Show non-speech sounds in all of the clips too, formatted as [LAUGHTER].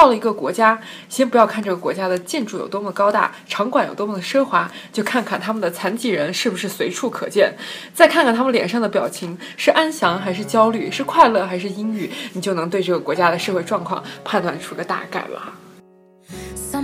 到了一个国家，先不要看这个国家的建筑有多么高大，场馆有多么的奢华，就看看他们的残疾人是不是随处可见，再看看他们脸上的表情是安详还是焦虑，是快乐还是阴郁，你就能对这个国家的社会状况判断出个大概了。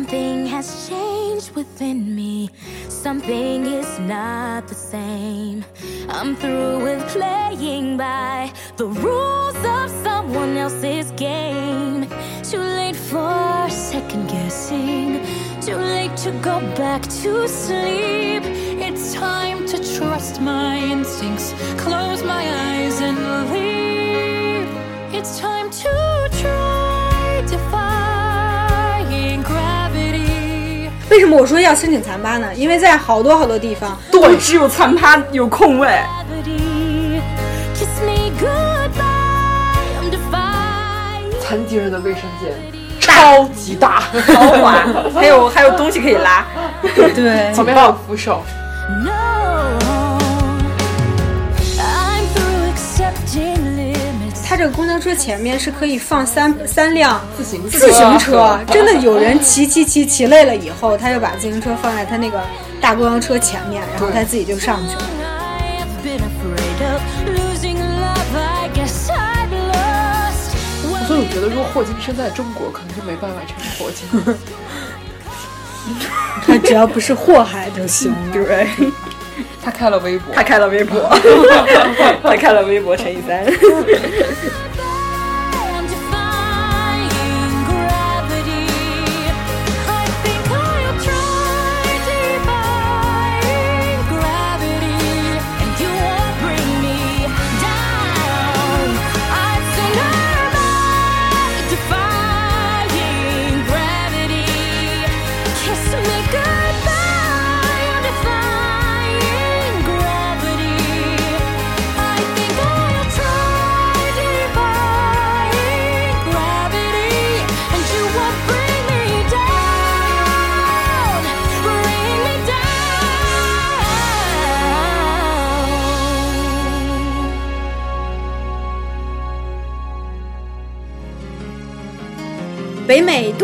Something has changed within me. Something is not the same. I'm through with playing by the rules of someone else's game. Too late for second guessing. Too late to go back to sleep. It's time to trust my instincts. Close my eyes and leave. It's time to 为什么我说要申请残趴呢？因为在好多好多地方，对，只有残趴有空位。gravity. Kiss me goodbye. I'm defying. 残疾人的卫生间超级大，豪华，[LAUGHS] 还有还有东西可以拉。对旁边还有扶手。个公交车前面是可以放三三辆自行车自行车，真的有人骑骑骑骑累了以后，他就把自行车放在他那个大公交车前面，然后他自己就上去了。I have been afraid of losing love. I guess I've lost. 所以我觉得，如果霍金生在中国，可能就没办法成为霍金。[LAUGHS] 他只要不是祸害就行了。[LAUGHS] 对，他开了微博，他开了微博，[LAUGHS] 他开了微博乘以三。[LAUGHS]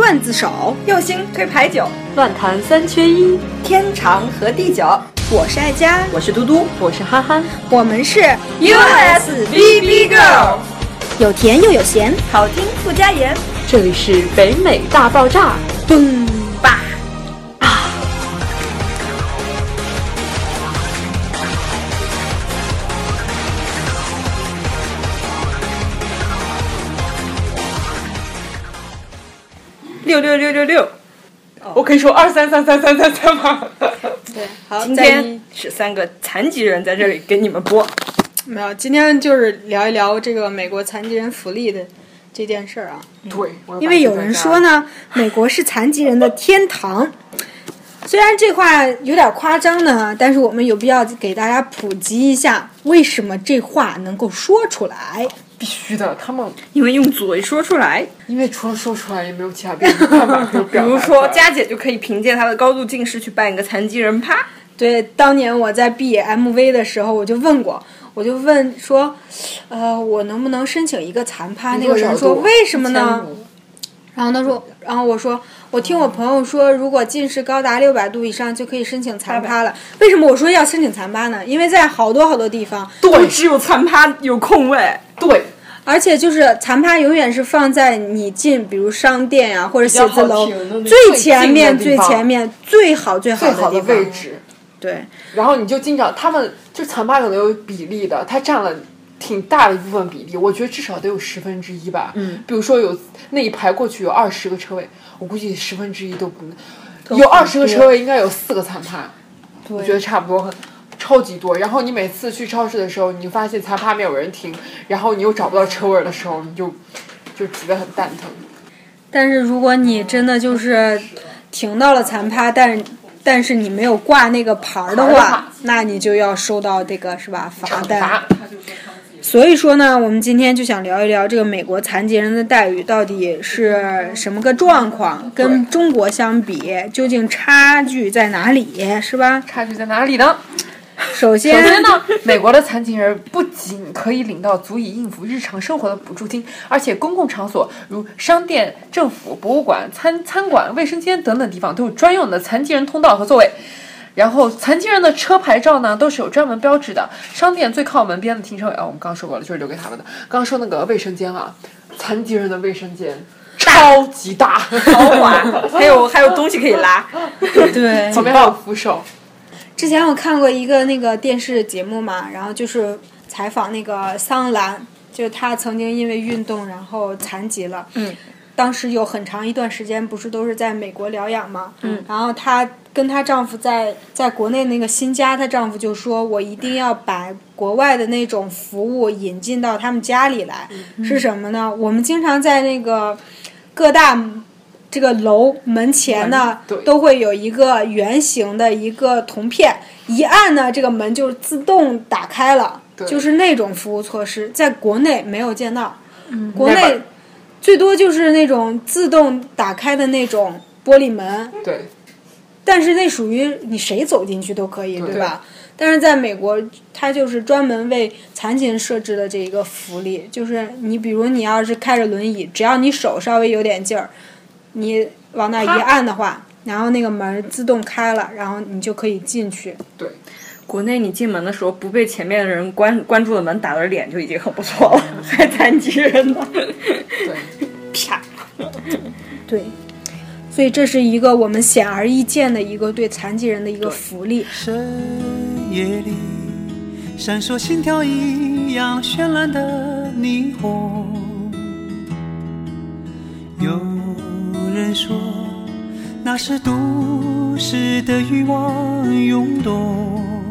段子手，右星推牌九，乱弹三缺一。天长和地久。我是爱佳，我是嘟嘟我是憨憨，我们是，USBB Girl，有甜又有咸，好听不加盐。这里是北美大爆炸。嘣吧！六六六六六，我可以说二三三三三三三吗？对，[LAUGHS] 好，今天是三个残疾人在这里给你们播。没有，今天就是聊一聊这个美国残疾人福利的这件事儿啊。对，因为有人说呢，美国是残疾人的天堂。虽然这话有点夸张呢，但是我们有必要给大家普及一下，为什么这话能够说出来。必须的，他们因为用嘴说出来，因为除了说出来，也没有其他别的办法可以 [LAUGHS] 比。如说佳姐就可以凭借她的高度近视去扮一个残疾人趴。对，当年我在毕业 MV 的时候，我就问过，我就问说，呃，我能不能申请一个残趴？那个人说为什么呢？然后他说，然后我说，我听我朋友说，如果近视高达六百度以上就可以申请残趴了。为什么我说要申请残趴呢？因为在好多好多地方，对，只有残趴有空位。对，而且就是残趴永远是放在你进，比如商店呀、或者写字楼最前面、最前面、最好最好的。位置。对，然后你就经常，他们就残趴可能有比例的，它占了挺大的一部分比例，我觉得至少得有十分之一吧。嗯，比如说有那一排过去有二十个车位，我估计十分之一都不能，有二十个车位应该有四个残趴，我觉得差不多很。超级多，然后你每次去超市的时候，你就发现残趴没有人停，然后你又找不到车位的时候，你就就觉得很蛋疼。但是如果你真的就是停到了残趴，但是但是你没有挂那个牌儿的话那你就要收到这个是吧罚单。所以说呢，我们今天就想聊一聊这个美国残疾人的待遇到底是什么个状况，跟中国相比究竟差距在哪里，是吧？差距在哪里呢？首先，首先呢，美国的残疾人不仅可以领到足以应付日常生活的补助金，而且公共场所如商店、政府、博物馆、餐餐馆、卫生间等等地方都有专用的残疾人通道和座位。然后，残疾人的车牌照呢，都是有专门标志的。商店最靠门边的停车位，哦，我们刚刚说过了，就是留给他们的。刚刚说那个卫生间啊，残疾人的卫生间超级大，豪华，[LAUGHS] 还有还有东西可以拉，对，旁边还有扶手。之前我看过一个那个电视节目嘛，然后就是采访那个桑兰，就是他曾经因为运动然后残疾了。嗯。当时有很长一段时间不是都是在美国疗养吗？嗯。然后她跟她丈夫在在国内那个新家，她丈夫就说：“我一定要把国外的那种服务引进到他们家里来。”是什么呢？我们经常在那个各大。这个楼门前呢，都会有一个圆形的一个铜片，一按呢，这个门就自动打开了，就是那种服务措施，在国内没有见到。国内最多就是那种自动打开的那种玻璃门。对。但是那属于你谁走进去都可以，对吧？但是在美国，它就是专门为残疾人设置的这一个福利，就是你比如你要是开着轮椅，只要你手稍微有点劲儿。你往那一按的话，然后那个门自动开了，然后你就可以进去。对，国内你进门的时候不被前面的人关关住的门打的脸就已经很不错了，还残疾人呢。对，啪。对，所以这是一个我们显而易见的一个对残疾人的一个福利。深夜里闪烁心跳一样绚烂的霓虹。有人说，那是都市的欲望涌动。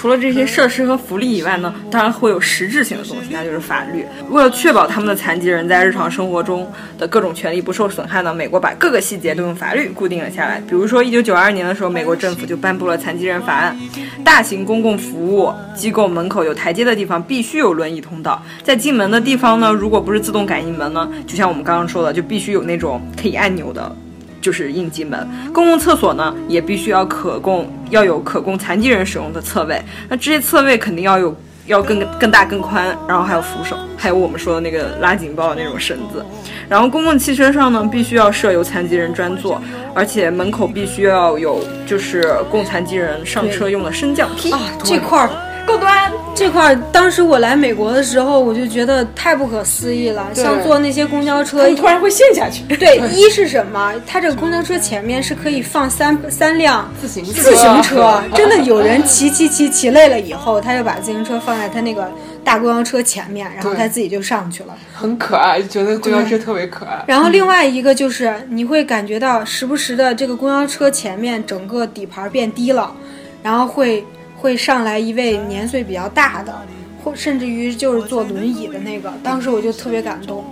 除了这些设施和福利以外呢，当然会有实质性的东西，那就是法律。为了确保他们的残疾人在日常生活中的各种权利不受损害呢，美国把各个细节都用法律固定了下来。比如说，一九九二年的时候，美国政府就颁布了残疾人法案，大型公共服务机构门口有台阶的地方必须有轮椅通道，在进门的地方呢，如果不是自动感应门呢，就像我们刚刚说的，就必须有那种可以按钮的。就是应急门，公共厕所呢也必须要可供要有可供残疾人使用的厕位，那这些厕位肯定要有要更更大更宽，然后还有扶手，还有我们说的那个拉警报的那种绳子，然后公共汽车上呢必须要设有残疾人专座，而且门口必须要有就是供残疾人上车用的升降梯。啊这块儿。高端这块，当时我来美国的时候，我就觉得太不可思议了。像坐那些公交车，突然会陷下去。对，一是什么？它这个公交车前面是可以放三三辆自行自行车，真的有人骑骑骑骑累了以后，他就把自行车放在他那个大公交车前面，然后他自己就上去了，很可爱，觉得公交车特别可爱。然后另外一个就是你会感觉到时不时的这个公交车前面整个底盘变低了，然后会。会上来一位年岁比较大的，或甚至于就是坐轮椅的那个，当时我就特别感动，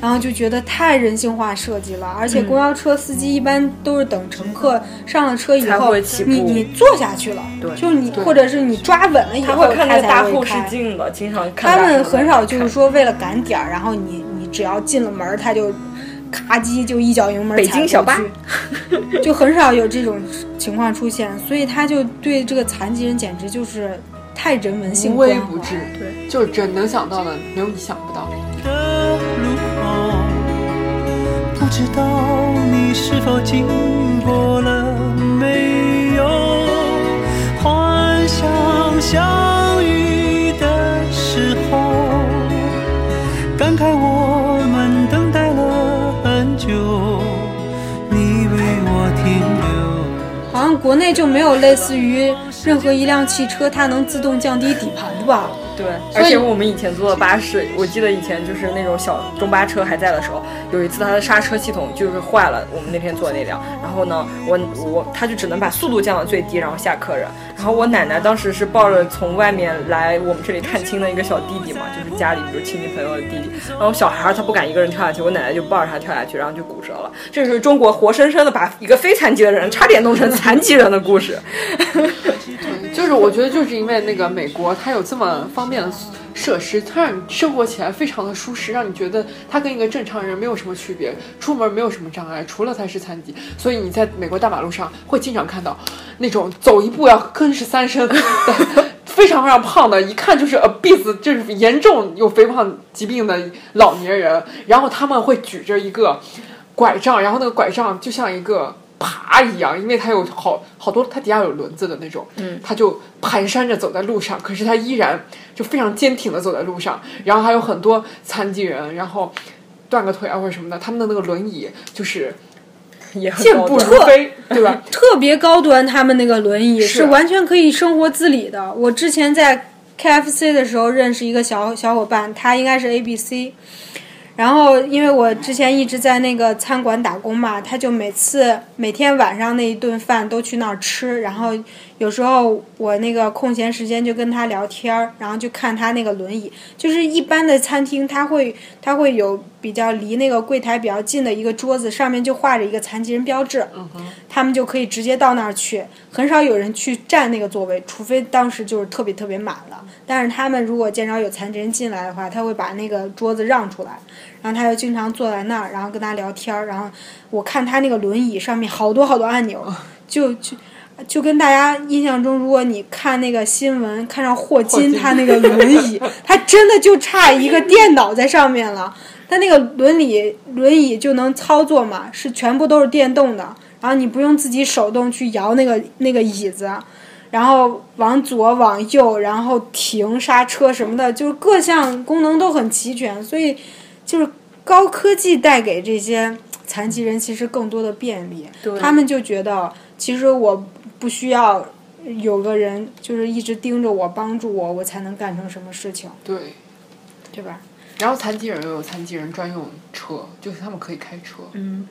然后就觉得太人性化设计了。而且公交车司机一般都是等乘客上了车以后，你你坐下去了，就是你或者是你抓稳了以后，他才会开。大后视镜的，经常看。他们很少就是说为了赶点儿，然后你你只要进了门，他就。咔叽就一脚油门北京小巴，就很少有这种情况出现，所以他就对这个残疾人简直就是太人文性无微不至，对，就是真能想到的没有你想不到的。不知道你是否经过了没有？幻想国内就没有类似于任何一辆汽车，它能自动降低底盘的吧？对，而且我们以前坐的巴士，我记得以前就是那种小中巴车还在的时候，有一次它的刹车系统就是坏了。我们那天坐的那辆，然后呢，我我他就只能把速度降到最低，然后下客人。然后我奶奶当时是抱着从外面来我们这里探亲的一个小弟弟嘛，就是家里比如亲戚朋友的弟弟。然后小孩他不敢一个人跳下去，我奶奶就抱着他跳下去，然后就骨折了。这是中国活生生的把一个非残疾的人差点弄成残疾人的故事。[LAUGHS] 就是我觉得就是因为那个美国它有这么方便的设施，它让你生活起来非常的舒适，让你觉得它跟一个正常人没有什么区别，出门没有什么障碍，除了他是残疾，所以你在美国大马路上会经常看到那种走一步要吭哧三声的。非常非常胖的，一看就是 obese，就是严重有肥胖疾病的老年人。然后他们会举着一个拐杖，然后那个拐杖就像一个爬一样，因为它有好好多，它底下有轮子的那种。嗯，他就蹒跚着走在路上，可是他依然就非常坚挺的走在路上。然后还有很多残疾人，然后断个腿啊或者什么的，他们的那个轮椅就是。[LAUGHS] 健步如飞，[LAUGHS] 对吧？[LAUGHS] 特别高端，他们那个轮椅是完全可以生活自理的。我之前在 KFC 的时候认识一个小小伙伴，他应该是 ABC。然后，因为我之前一直在那个餐馆打工嘛，他就每次每天晚上那一顿饭都去那儿吃。然后有时候我那个空闲时间就跟他聊天儿，然后就看他那个轮椅。就是一般的餐厅，他会他会有比较离那个柜台比较近的一个桌子，上面就画着一个残疾人标志，他们就可以直接到那儿去。很少有人去占那个座位，除非当时就是特别特别满了。但是他们如果见着有残疾人进来的话，他会把那个桌子让出来。然后他就经常坐在那儿，然后跟他聊天儿。然后我看他那个轮椅上面好多好多按钮，就就就跟大家印象中，如果你看那个新闻，看上霍金他那个轮椅，[LAUGHS] 他真的就差一个电脑在上面了。他那个轮椅轮椅就能操作嘛，是全部都是电动的，然后你不用自己手动去摇那个那个椅子，然后往左往右，然后停刹车什么的，就是各项功能都很齐全，所以。就是高科技带给这些残疾人其实更多的便利，他们就觉得其实我不需要有个人就是一直盯着我帮助我，我才能干成什么事情。对，对吧？然后残疾人又有残疾人专用车，就是他们可以开车。嗯，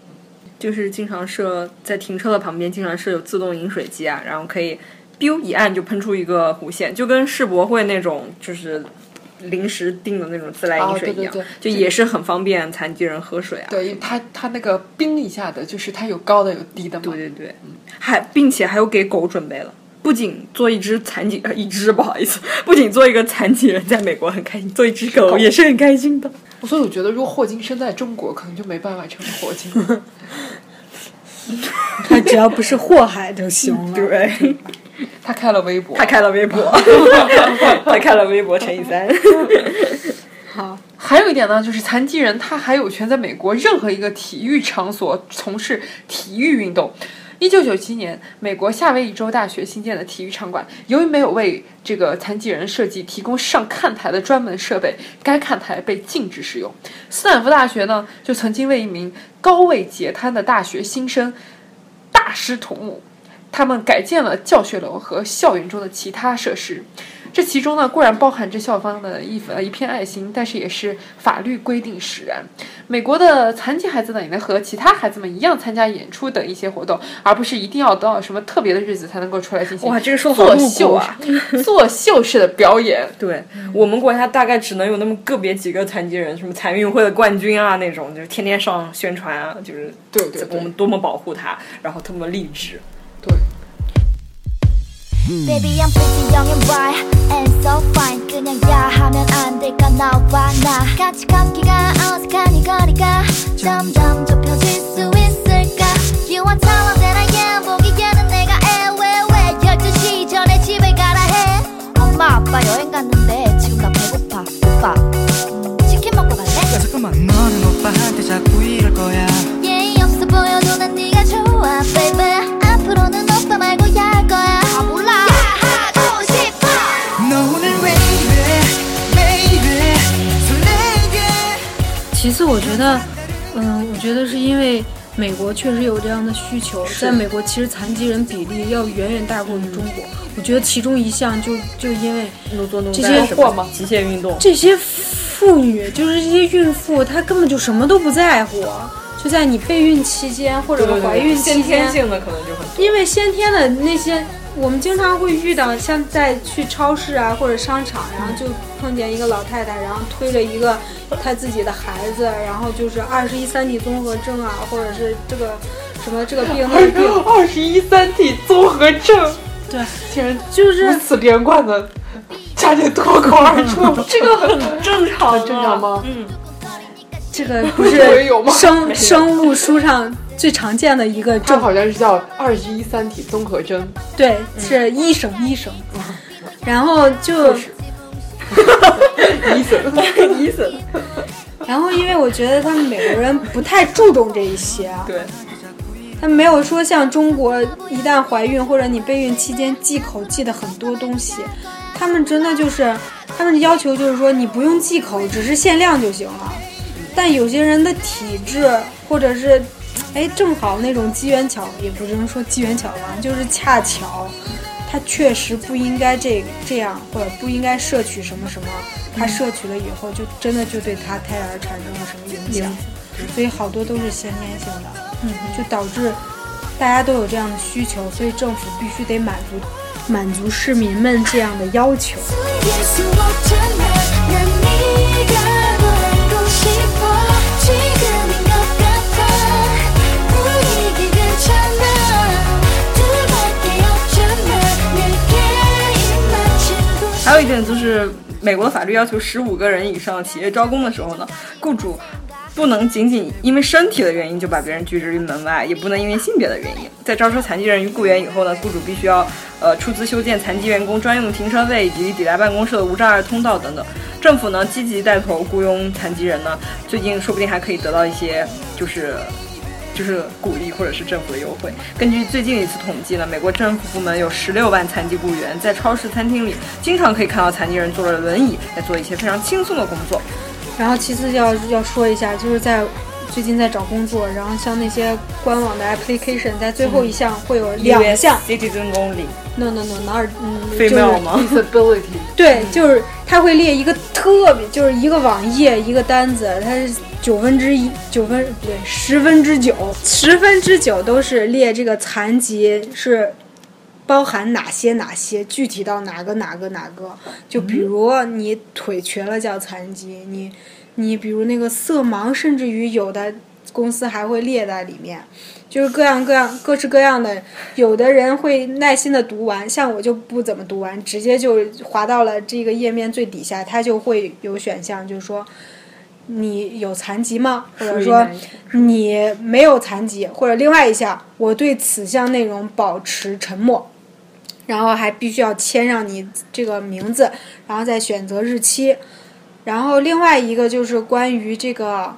就是经常设在停车的旁边，经常设有自动饮水机啊，然后可以 biu 一按就喷出一个弧线，就跟世博会那种就是。临时订的那种自来饮水一样，就也是很方便残疾人喝水啊。对，它它那个冰一下的，就是它有高的有低的嘛。对对对，还并且还有给狗准备了，不仅做一只残疾，一只 [LAUGHS] 不好意思，不仅做一个残疾人在美国很开心，做一只狗也是很开心的。所以我觉得，如果霍金生在中国，可能就没办法成为霍金。[LAUGHS] 他只要不是祸害就行了。[LAUGHS] 对。他开了微博，他开了微博，[LAUGHS] 他开了微博乘以三。[LAUGHS] 好，还有一点呢，就是残疾人他还有权在美国任何一个体育场所从事体育运动。一九九七年，美国夏威夷州大学新建的体育场馆，由于没有为这个残疾人设计提供上看台的专门设备，该看台被禁止使用。斯坦福大学呢，就曾经为一名高位截瘫的大学新生大师同目。他们改建了教学楼和校园中的其他设施，这其中呢固然包含着校方的一呃一片爱心，但是也是法律规定使然。美国的残疾孩子呢也能和其他孩子们一样参加演出等一些活动，而不是一定要到什么特别的日子才能够出来进行哇，这个说作秀啊，[LAUGHS] 作秀式的表演。对我们国家大概只能有那么个别几个残疾人，什么残运会的冠军啊那种，就是天天上宣传啊，就是对对我们多么保护他，然后多么励志。对。Baby I'm pretty young and white and so fine. 그냥 야 하면 안 될까 나와 나. 같이 걷기가 어색하니 거리가 점점 좁혀질 수 있을까? You want talented I am. 보기에는 내가 애외외 12시 전에 집에 가라 해? 엄마 아빠 여행 갔는데 지금 나 배고파. 오빠 음, 치킨 먹고 갈래? 야 잠깐만. 너는 오빠한테 자꾸 이럴 거야. 예의 없어 보여도 난 네가 좋아 baby. 앞으로는 오빠 말고 其次，我觉得，嗯，我觉得是因为美国确实有这样的需求，在美国其实残疾人比例要远远大过于中国。我觉得其中一项就就因为这些货吗？极限运动，这些妇女就是这些孕妇，她根本就什么都不在乎。就在你备孕期间或者怀孕期先天间，性的可能就很。因为先天的那些，我们经常会遇到，像在去超市啊或者商场，然后就碰见一个老太太，然后推着一个她自己的孩子，然后就是二十一三体综合症啊，或者是这个什么这个病那个病，二十一三体综合症，对，竟然就是如此连贯的差点脱口而出，[LAUGHS] 这个很正常，很正常吗？嗯，这个不是 [LAUGHS] 生生物书上最常见的一个它症，好像是叫二十一三体综合征，对，是医生医生，然后就 [LAUGHS] 医生。医生。然后因为我觉得他们美国人不太注重这一些啊，对，他没有说像中国一旦怀孕或者你备孕期间忌口忌的很多东西，他们真的就是他们的要求就是说你不用忌口，只是限量就行了。但有些人的体质或者是，哎，正好那种机缘巧，也不能说机缘巧合，就是恰巧，他确实不应该这这样，或者不应该摄取什么什么，他摄取了以后就真的就对他胎儿产生了什么影响，所以好多都是先天性的，嗯，就导致大家都有这样的需求，所以政府必须得满足满足市民们这样的要求。 곳还有一点就是，美国的法律要求十五个人以上企业招工的时候呢，雇主不能仅仅因为身体的原因就把别人拒之于门外，也不能因为性别的原因。在招收残疾人于雇员以后呢，雇主必须要呃出资修建残疾员工专用的停车位以及抵达办公室的无障碍通道等等。政府呢积极带头雇佣残疾人呢，最近说不定还可以得到一些就是就是鼓励或者是政府的优惠。根据最近一次统计呢，美国政府部门有十六万残疾雇员，在超市、餐厅里经常可以看到残疾人坐着轮椅在做一些非常轻松的工作。然后其次要要说一下，就是在最近在找工作，然后像那些官网的 application，在最后一项会有两项、citizen only，no no no 哪儿嗯，非就是？disability，对，就是它会列一个特别，就是一个网页一个单子，它是九分之一，九分不对，十分之九，十分之九都是列这个残疾是包含哪些哪些，具体到哪个哪个哪个。就比如你腿瘸了叫残疾，你你比如那个色盲，甚至于有的公司还会列在里面。就是各样各样各式各样的，有的人会耐心的读完，像我就不怎么读完，直接就滑到了这个页面最底下，它就会有选项，就是说你有残疾吗？或者说你没有残疾，或者另外一项，我对此项内容保持沉默，然后还必须要签上你这个名字，然后再选择日期，然后另外一个就是关于这个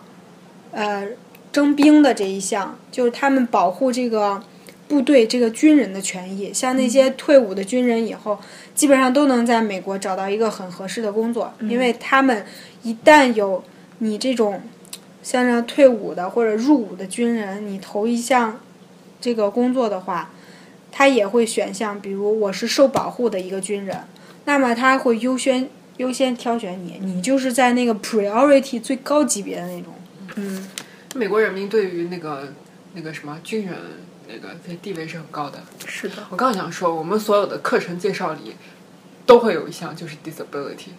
呃征兵的这一项，就是他们保护这个部队这个军人的权益，像那些退伍的军人以后，基本上都能在美国找到一个很合适的工作，因为他们一旦有你这种像这退伍的或者入伍的军人，你投一项这个工作的话，他也会选项，比如我是受保护的一个军人，那么他会优先优先挑选你，你就是在那个 priority 最高级别的那种。嗯美国人民对于那个那个什么军人那个地位是很高的。是的，我刚想说，我们所有的课程介绍里都会有一项就是 disability，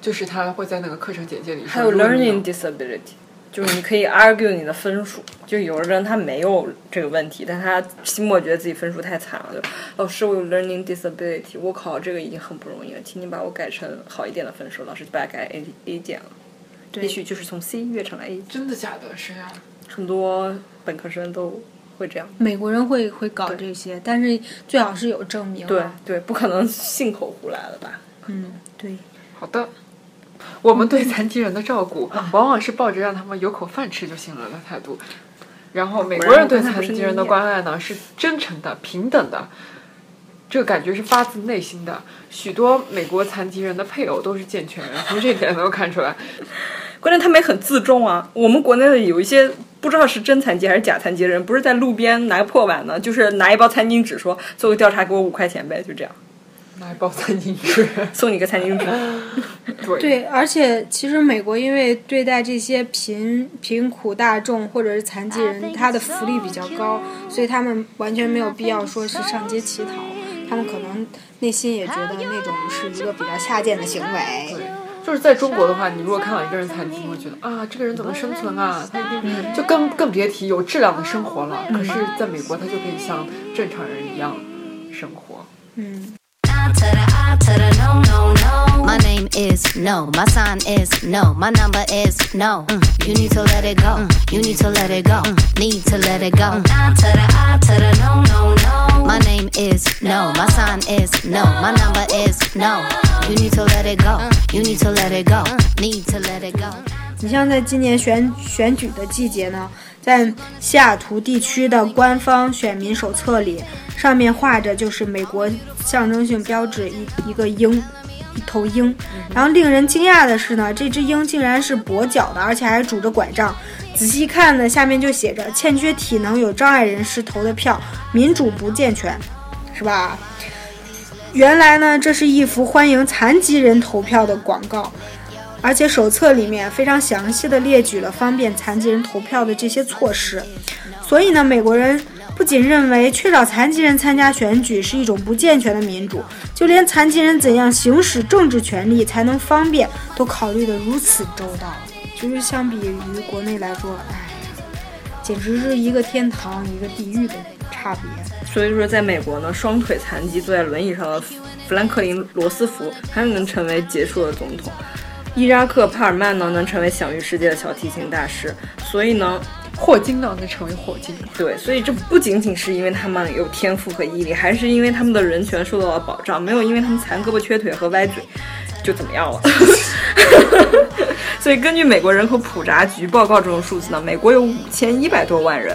就是他会在那个课程简介里说。还有 learning disability，就是你可以 argue 你的分数。就有的人他没有这个问题，但他期末觉得自己分数太惨了，就老师我有 learning disability，我考这个已经很不容易了，请你把我改成好一点的分数。老师就把它改 A A 减了，也许就是从 C 跃成了 A。真的假的？是啊？很多本科生都会这样。美国人会会搞这些，但是最好是有证明。对，对，不可能信口胡来了吧？嗯，对。好的。我们对残疾人的照顾，往往是抱着让他们有口饭吃就行了的态度。然后美国人对残疾人的关爱呢，是真诚的、平等的，这个感觉是发自内心的。许多美国残疾人的配偶都是健全人，从这点能够看出来。[LAUGHS] 关键他们也很自重啊。我们国内的有一些不知道是真残疾还是假残疾的人，不是在路边拿个破碗呢，就是拿一包餐巾纸说做个调查给我五块钱呗，就这样拿一包餐巾纸，[LAUGHS] 送你个餐巾纸。[LAUGHS] 对对，而且其实美国因为对待这些贫贫苦大众或者是残疾人，他的福利比较高，所以他们完全没有必要说是上街乞讨，他们可能内心也觉得那种是一个比较下贱的行为。对，就是在中国的话，你如果看到一个人残疾，你会觉得啊，这个人怎么生存啊？他一定就更更别提有质量的生活了。可是在美国，他就可以像正常人一样生活。嗯。to the I to the no, no, no. My name is no. My sign is no. My number is no. Mm. You need to let it go. Mm. You need to let it go. Mm. Need to let it go. I to the I to the no, no, no. My name is no. My sign is no. My number is no. You need to let it go. You need to let it go. Need to let it go. 你像在今年选选举的季节呢， 在西雅图地区的官方选民手册里，上面画着就是美国象征性标志一一个鹰，一头鹰。然后令人惊讶的是呢，这只鹰竟然是跛脚的，而且还拄着拐杖。仔细看呢，下面就写着“欠缺体能有障碍人士投的票，民主不健全”，是吧？原来呢，这是一幅欢迎残疾人投票的广告。而且手册里面非常详细的列举了方便残疾人投票的这些措施，所以呢，美国人不仅认为缺少残疾人参加选举是一种不健全的民主，就连残疾人怎样行使政治权利才能方便，都考虑得如此周到。就是相比于国内来说，哎呀，简直是一个天堂一个地狱的差别。所以说，在美国呢，双腿残疾坐在轮椅上的富兰克林·罗斯福还是能成为杰出的总统。伊扎克·帕尔曼呢能成为享誉世界的小提琴大师，所以呢，霍金呢能成为霍金。对，所以这不仅仅是因为他们有天赋和毅力，还是因为他们的人权受到了保障，没有因为他们残胳膊缺腿和歪嘴就怎么样了。[LAUGHS] 所以根据美国人口普查局报告这种数字呢，美国有五千一百多万人，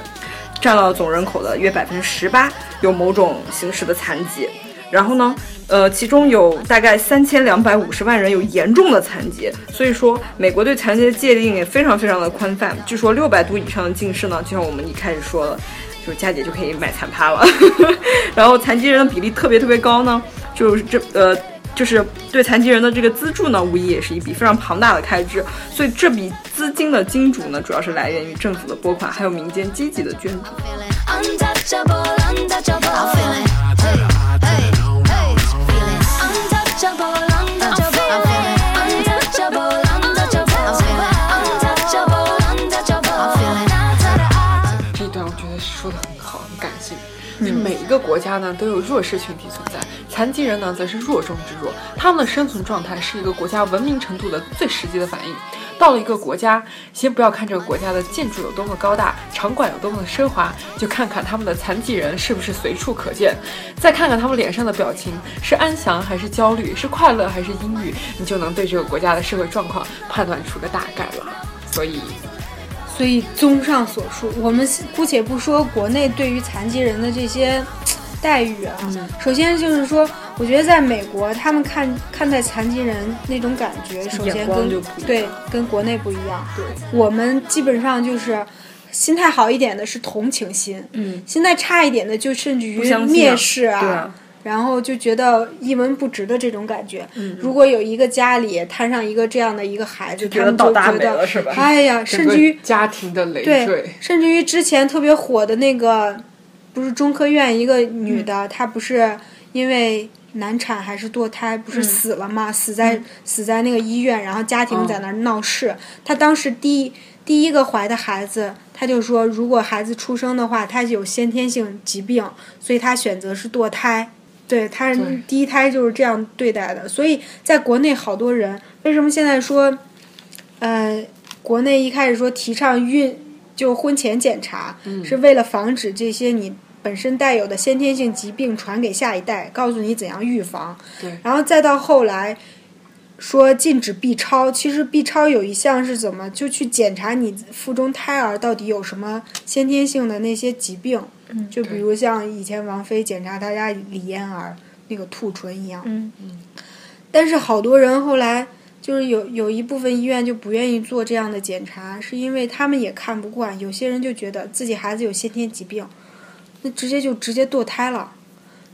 占到总人口的约百分之十八，有某种形式的残疾。然后呢，呃，其中有大概三千两百五十万人有严重的残疾，所以说美国对残疾的界定也非常非常的宽泛。据说六百度以上的近视呢，就像我们一开始说的，就是佳姐就可以买残趴了。[LAUGHS] 然后残疾人的比例特别特别高呢，就是这呃，就是对残疾人的这个资助呢，无疑也是一笔非常庞大的开支。所以这笔资金的金主呢，主要是来源于政府的拨款，还有民间积极的捐助。一个国家呢都有弱势群体存在，残疾人呢则是弱中之弱，他们的生存状态是一个国家文明程度的最实际的反应。到了一个国家，先不要看这个国家的建筑有多么高大，场馆有多么的奢华，就看看他们的残疾人是不是随处可见，再看看他们脸上的表情是安详还是焦虑，是快乐还是阴郁，你就能对这个国家的社会状况判断出个大概了。所以，所以综上所述，我们姑且不说国内对于残疾人的这些待遇啊，首先就是说，我觉得在美国，他们看看待残疾人那种感觉，首先跟对跟国内不一样。对，我们基本上就是心态好一点的是同情心，嗯，心态差一点的就甚至于蔑视对啊然后就觉得一文不值的这种感觉。如果有一个家里摊上一个这样的一个孩子，他们就觉得哎呀，[LAUGHS] 甚至于家庭的累对赘，，甚至于之前特别火的那个，不是中科院一个女的，她不是因为难产还是堕胎，不是死了吗？死在死在那个医院，然后家庭在那儿闹事。她当时第第一个怀的孩子，她就说，如果孩子出生的话，他有先天性疾病，所以她选择是堕胎。对，她对。第一胎就是这样对待的，所以在国内好多人为什么现在说，呃，国内一开始说提倡孕就婚前检查，是为了防止这些你本身带有的先天性疾病传给下一代，告诉你怎样预防。对。然后再到后来说禁止 B 超，其实 B 超有一项是怎么就去检查你腹中胎儿到底有什么先天性的那些疾病，就比如像以前王菲检查她家李嫣儿那个兔唇一样。嗯但是好多人后来就是有有一部分医院就不愿意做这样的检查，是因为他们也看不惯，有些人就觉得自己孩子有先天疾病，那直接就直接堕胎了。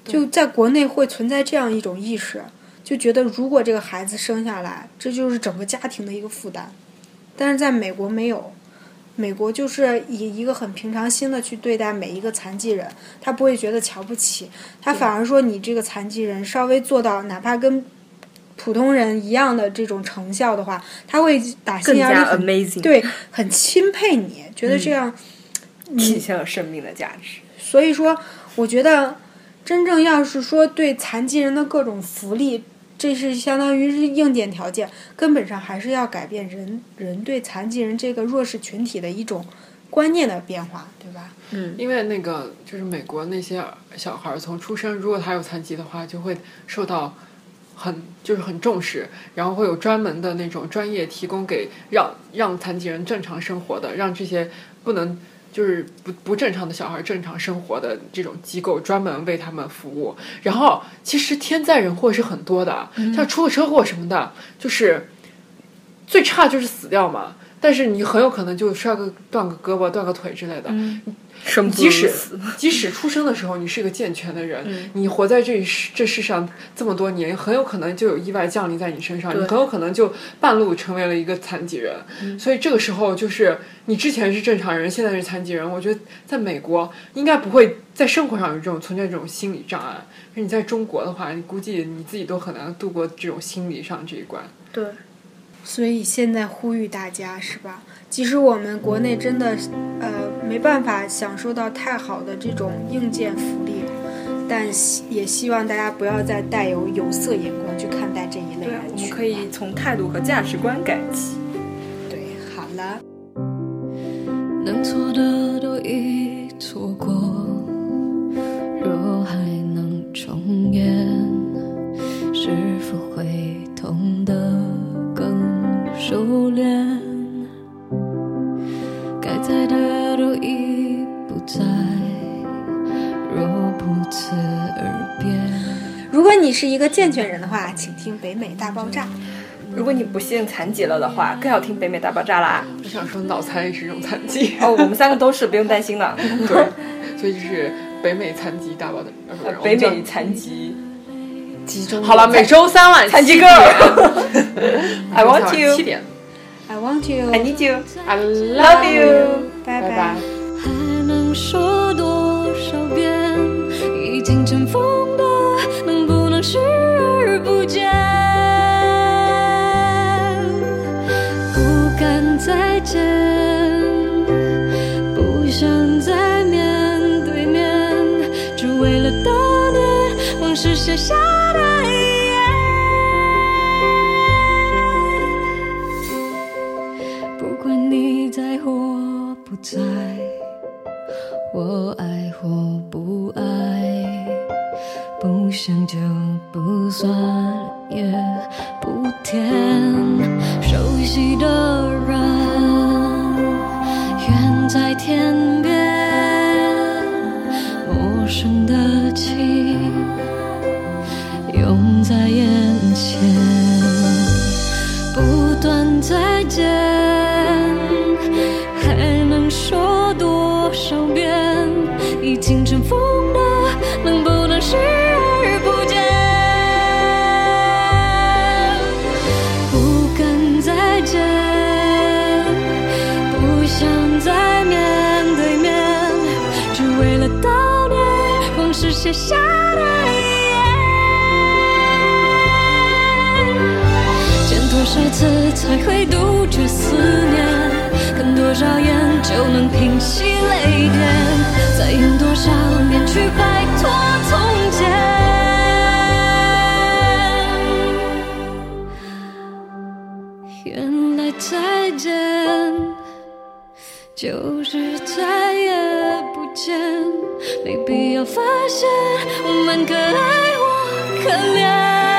就在国内会存在这样一种意识，就觉得如果这个孩子生下来，这就是整个家庭的一个负担。但是在美国没有，美国就是以一个很平常心的去对待每一个残疾人，他不会觉得瞧不起，他反而说你这个残疾人稍微做到哪怕跟普通人一样的这种成效的话，他会打心眼里很对很钦佩你，觉得这样。体现了生命的价值。所以说，我觉得真正要是说对残疾人的各种福利，这是相当于是硬件条件，根本上还是要改变人人对残疾人这个弱势群体的一种观念的变化，对吧？嗯，因为那个就是美国那些小孩儿从出生，如果他有残疾的话，就会受到很就是很重视，然后会有专门的那种专业提供给让让残疾人正常生活的，让这些不能。就是不不正常的小孩正常生活的这种机构，专门为他们服务。然后，其实天灾人祸是很多的，像出了车祸什么的，就是最差就是死掉嘛。但是你很有可能就摔个断个胳膊、断个腿之类的。即使 [LAUGHS] 即使出生的时候你是个健全的人，你活在这世这世上这么多年，很有可能就有意外降临在你身上，你很有可能就半路成为了一个残疾人。所以这个时候就是你之前是正常人，现在是残疾人。我觉得在美国应该不会在生活上有这种存在这种心理障碍。你在中国的话，你估计你自己都很难度过这种心理上这一关。对，所以现在呼吁大家是吧？即使我们国内真的呃没办法享受到太好的这种硬件福利，但也希望大家不要再带有有色眼光去看待这一类人群。我们可以从态度和价值观改起。对，好了。能错的都已错过，你是一个健全人的话，请听北美大爆炸；如果你不幸残疾了的话，更要听北美大爆炸啦。我想说，脑残也是一种残疾哦，我们三个都是，不用担心的。[LAUGHS] 对，所以就是北美残疾大爆炸。北美残疾集中。好了，每周三晚残疾 girl，I [LAUGHS] want you。七点。I want you. I need you. I love you. 拜拜。还能说经尘封的，能不能视而不见？不敢再见，不想再面对面，只为了悼念往事写下的遗言。见多少次才会杜绝思念？看多少眼就能平息泪点？再用多少年去摆脱从前？原来再见就是再也不见，没必要发现我们可爱或可怜。